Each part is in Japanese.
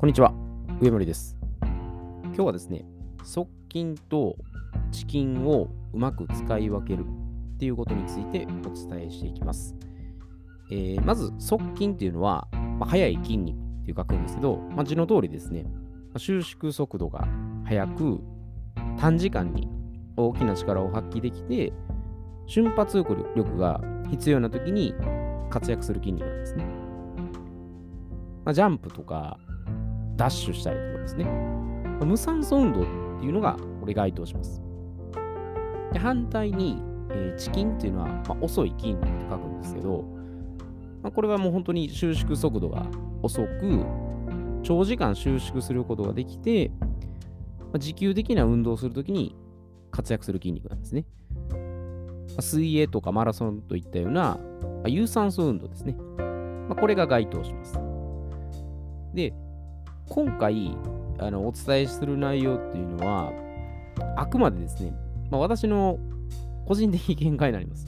こんにちは、上森です。今日はですね、側筋と遅筋をうまく使い分けるっていうことについてお伝えしていきます。えーまず、側筋っていうのは、まあ、速い筋肉っていう書くんですけど、まあ、字の通りですね、ま収縮速度が速く、短時間に大きな力を発揮できて、瞬発力が必要な時に活躍する筋肉なんですね。まあ、ジャンプとか、ダッシュしたりとかですね。無酸素運動っていうのがこれ該当します。で反対に、えー、遅筋っていうのは、まあ、遅い筋肉って書くんですけど、まあ、これはもう本当に収縮速度が遅く、長時間収縮することができて、まあ、持久的な運動をするときに活躍する筋肉なんですね。ま水泳とかマラソンといったような、ま有酸素運動ですね。ま、これが該当します。で、今回あのお伝えする内容っていうのは、あくまでですね、まあ、私の個人的見解になります。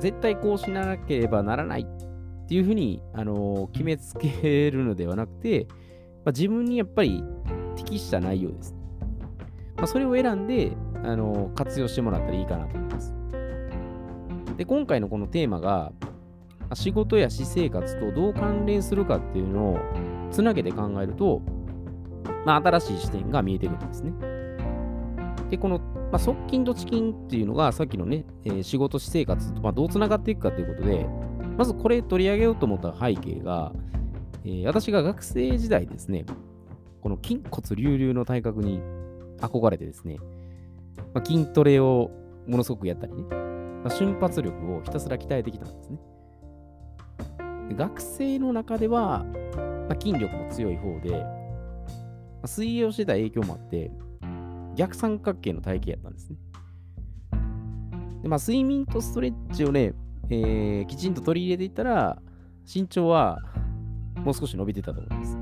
絶対こうしなければならないっていうふうに、あの決めつけるのではなくて、まあ、自分にやっぱり適した内容です。まあ、それを選んで、あの活用してもらったらいいかなと思います。で、今回のこのテーマが、仕事や私生活とどう関連するかっていうのをつなげて考えると、まあ、新しい視点が見えてくるんですね。で、この、まあ、側近と遅筋っていうのが、さっきのね、えー仕事、私生活と、まあ、どうつながっていくかということで、まずこれ取り上げようと思った背景が、えー私が学生時代ですね、この筋骨隆々の体格に憧れてですね、まあ、筋トレをものすごくやったりね、まあ、瞬発力をひたすら鍛えてきたんですね。学生の中では、まあ、筋力も強い方で、まあ水泳をしてた影響もあって、逆三角形の体型やったんですね。でまあ、睡眠とストレッチをね、えーきちんと取り入れていったら、身長はもう少し伸びてたと思います。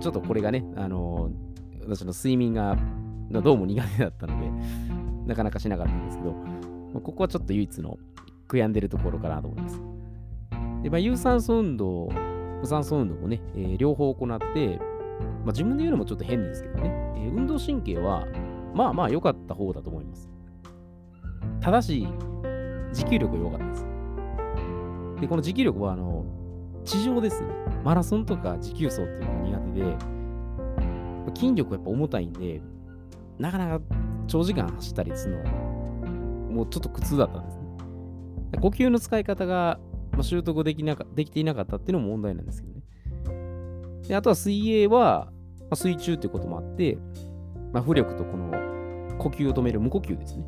ちょっとこれがね、あのー私の睡眠がどうも苦手だったので、なかなかしなかったんですけど、まあここはちょっと唯一の悔やんでるところかなと思います。で、まあ、有酸素運動、無酸素運動もね、えー両方行って、まあ、自分で言うのもちょっと変ですけどね、えー運動神経は、まあまあ良かった方だと思います。ただし、持久力が良かったです。で、この持久力は、あの、地上ですね。マラソンとか持久走っていうのが苦手で、筋力やっぱ重たいんで、なかなか長時間走ったりするのは、もうちょっと苦痛だったんですね。呼吸の使い方が、まあ、習得できなかできていなかったっていうのも問題なんですけどね。であとは水泳は、まあ、水中っていうこともあって、まあ、浮力とこの呼吸を止める無呼吸ですね。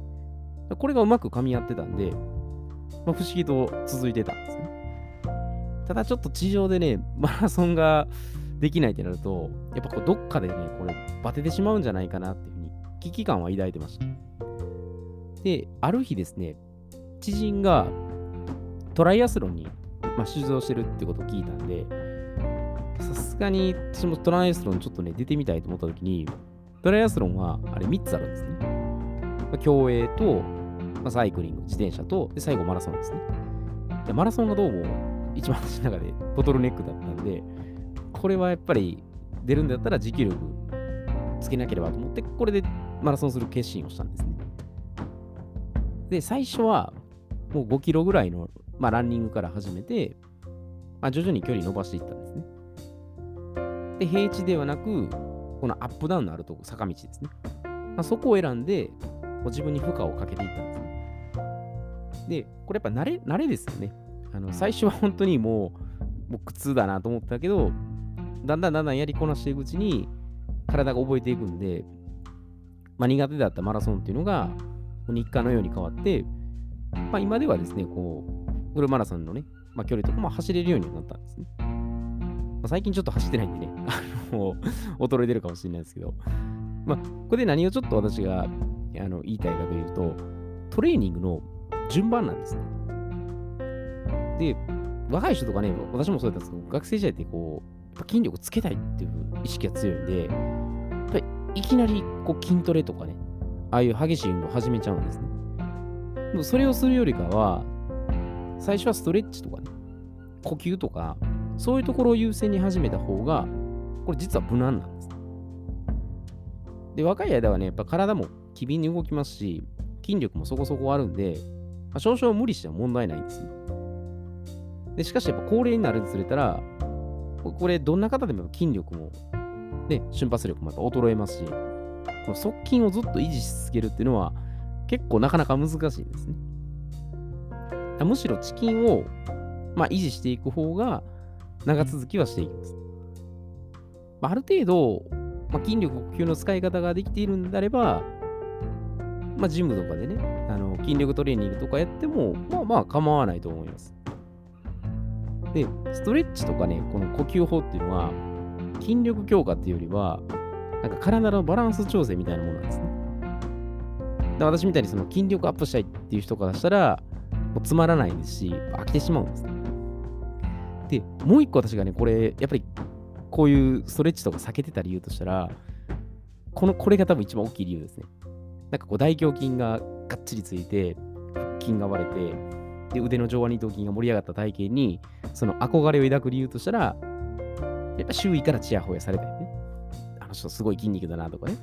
これがうまく噛み合ってたんで、まあ、不思議と続いてたんですね。ただちょっと地上でね、マラソンができないってなると、やっぱこうどっかでね、これバテてしまうんじゃないかなっていうふうに危機感は抱いてました。で、ある日ですね、知人がトライアスロンに、まあ、出場してるってことを聞いたんで、さすがに私もトライアスロンちょっとね、出てみたいと思った時に、トライアスロンはあれ3つあるんですね。まあ競泳と、まあ、サイクリング、自転車と、で最後マラソンですね。でマラソンがどうも一番私の中でボトルネックだったんで、これはやっぱり出るんだったら持久力つけなければと思って、これでマラソンする決心をしたんですね。で、最初はもう5キロぐらいの、まあ、ランニングから始めて、まあ、徐々に距離伸ばしていったんですね。で、平地ではなく、このアップダウンのあるとこ、坂道ですね。まあ、そこを選んで、もう自分に負荷をかけていったんですね。で、これやっぱ慣れ、慣れですよね。あの最初は本当にもう、もう苦痛だなと思ったけど、だんだんだんだんやりこなしていくうちに、体が覚えていくんで、まあ、苦手だったマラソンっていうのが、日課のように変わって、まあ、今ではですね、こう、フルマラソンのね、まあ、距離とかも走れるようになったんですね。まあ、最近ちょっと走ってないんでね、あの衰えてるかもしれないですけど、まあ、ここで何をちょっと私があの言いたいかというと、トレーニングの順番なんですね。で、若い人とかね、私もそうだったんですけど、学生時代ってこう、筋力つけたいっていう意識が強いんで、やっぱりいきなりこう筋トレとかね、ああいう激しい運動を始めちゃうんですね。もそれをするよりかは、最初はストレッチとかね、呼吸とか、そういうところを優先に始めた方が、これ実は無難なんです。で、若い間はね、やっぱ体も機敏に動きますし、筋力もそこそこあるんで、まあ、少々無理しても問題ないんですよ。で、しかしやっぱ高齢になるにつれたら、これどんな方でも筋力も、ね、瞬発力もやっぱ衰えますし、この側筋をずっと維持し続けるっていうのは結構なかなか難しいんですね。むしろチキンを、まあ、維持していく方が長続きはしていきます。まあ、ある程度、まあ、筋力呼吸の使い方ができているんであれば、まあ、ジムとかでね、あの筋力トレーニングとかやっても、まあまあ構わないと思います。で、ストレッチとかね、この呼吸法っていうのは、筋力強化っていうよりは、なんか体のバランス調整みたいなものなんですね。で私みたいにその筋力アップしたいっていう人からしたら、もうつまらないですし、飽きてしまうんですね。で、もう一個私がね、これ、やっぱりこういうストレッチとか避けてた理由としたら、この、これが多分一番大きい理由ですね。なんかこう大胸筋ががっちりついて、腹筋が割れて、で、腕の上腕二頭筋が盛り上がった体型に、その憧れを抱く理由としたら、やっぱ周囲からチヤホヤされたよね。あの人すごい筋肉だなとかね。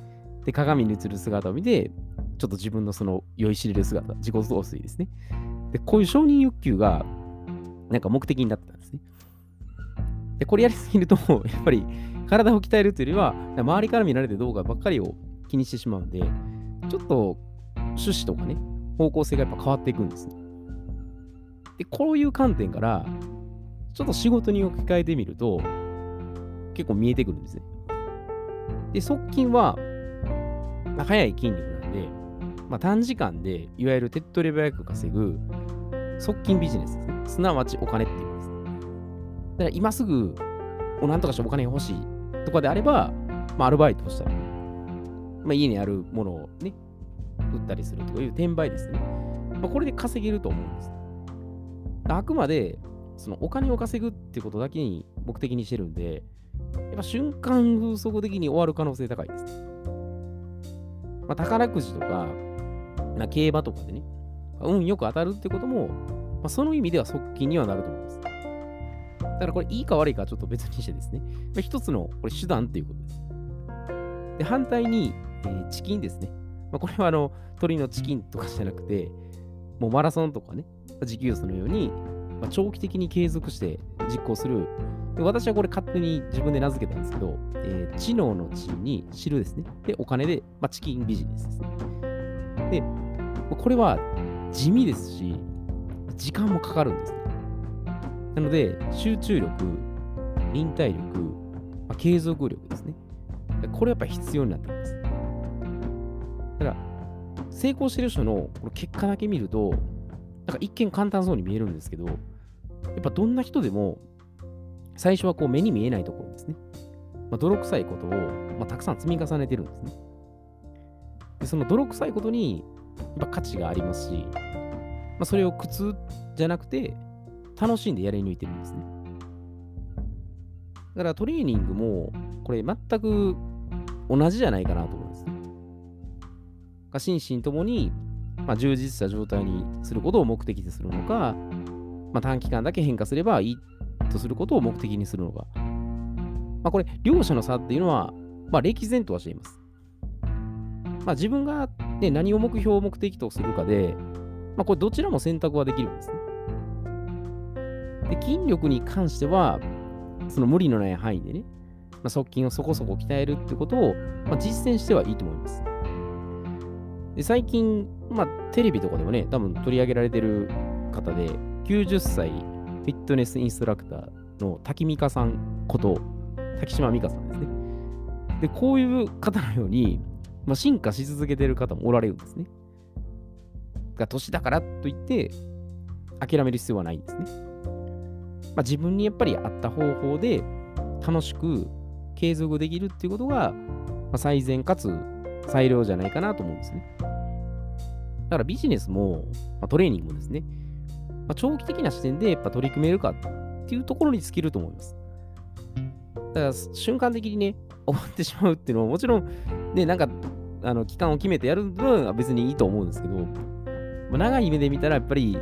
で、鏡に映る姿を見て、ちょっと自分のその酔いしれる姿、自己増水ですね。で、こういう承認欲求が、なんか目的になってたんですね。で、これやりすぎると、やっぱり体を鍛えるというよりは、周りから見られてどうかばっかりを気にしてしまうんで、ちょっと趣旨とかね、方向性がやっぱ変わっていくんですね。で、こういう観点から、ちょっと仕事に置き換えてみると、結構見えてくるんですね。で、側近は、速い筋肉なんで、まあ、短時間でいわゆる手っ取り早く稼ぐ側近ビジネスですね。すなわちお金っていうんです。だから今すぐ、おなんとかしてお金が欲しいとかであれば、まあ、アルバイトをしたら、まあ、家にあるものをね、売ったりするという転売ですね。まあ、これで稼げると思うんです。あくまで、そのお金を稼ぐっていうことだけに目的にしてるんで、やっぱ瞬間風速的に終わる可能性高いです。まあ、宝くじとか、な競馬とかでね、運よく当たるってことも、まあ、その意味では側近にはなると思います。だからこれいいか悪いかちょっと別にしてですね、まあ、一つのこれ手段っていうことです。で、反対に、えー、チキンですね。まあ、これはあの鳥のチキンとかじゃなくて、もうマラソンとかね、持久走のように、まあ、長期的に継続して実行する。で私はこれ勝手に自分で名付けたんですけど、えー、知能の知に知るですね。で、お金で、まあ、チキンビジネスですね。で、これは地味ですし、時間もかかるんですね。なので、集中力、忍耐力、まあ、継続力ですね。これやっぱ必要になってきます。だから、成功してる人のこの結果だけ見ると、なんか一見簡単そうに見えるんですけど、やっぱどんな人でも、最初はこう目に見えないところですね。まあ、泥臭いことを、まあ、たくさん積み重ねてるんですね。でその泥臭いことにやっぱ価値がありますし、まあ、それを苦痛じゃなくて楽しんでやり抜いてるんですね。だからトレーニングもこれ全く同じじゃないかなと思うんです。心身ともに、まあ、充実した状態にすることを目的とするのか、まあ、短期間だけ変化すればいいとすることを目的にするのか。まあ、これ、両者の差っていうのは、まあ、歴然とはしています。まあ、自分が、ね、何を目標を、目的とするかで、まあ、これどちらも選択はできるんですね。で、筋力に関しては、その無理のない範囲でね、まあ、側筋をそこそこ鍛えるってことを、まあ、実践してはいいと思います。で最近、まあ、テレビとかでもね、多分取り上げられてる方で、90歳フィットネスインストラクターの滝美香さんこと、滝島美香さんですね。で、こういう方のように、まあ、進化し続けてる方もおられるんですね。が、年だからといって、諦める必要はないんですね。まあ、自分にやっぱり合った方法で楽しく継続できるっていうことが、ま、最善かつ最良じゃないかなと思うんですね。だからビジネスも、まあ、トレーニングもですね、まあ、長期的な視点でやっぱ取り組めるかっていうところに尽きると思います。だから瞬間的にね、終わってしまうっていうのはもちろん、ね、なんか、あの、期間を決めてやる分は別にいいと思うんですけど、まあ、長い目で見たらやっぱり、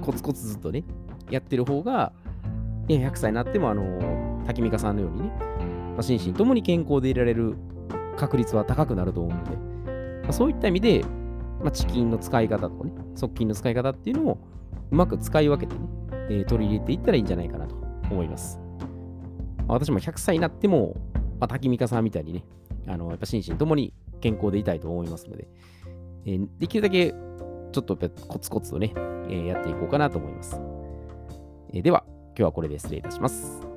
コツコツずっとね、やってる方が、100歳になっても、あの、滝美香さんのようにね、まあ、心身ともに健康でいられる確率は高くなると思うので、まあ、そういった意味で、まあ、チキンの使い方とかね、側近の使い方っていうのをうまく使い分けてね、えー、取り入れていったらいいんじゃないかなと思います。まあ、私も100歳になっても、まあ、滝美香さんみたいにね、あのやっぱ心身ともに健康でいたいと思いますので、えー、できるだけちょっとコツコツとね、えー、やっていこうかなと思います。えー、では、今日はこれで失礼いたします。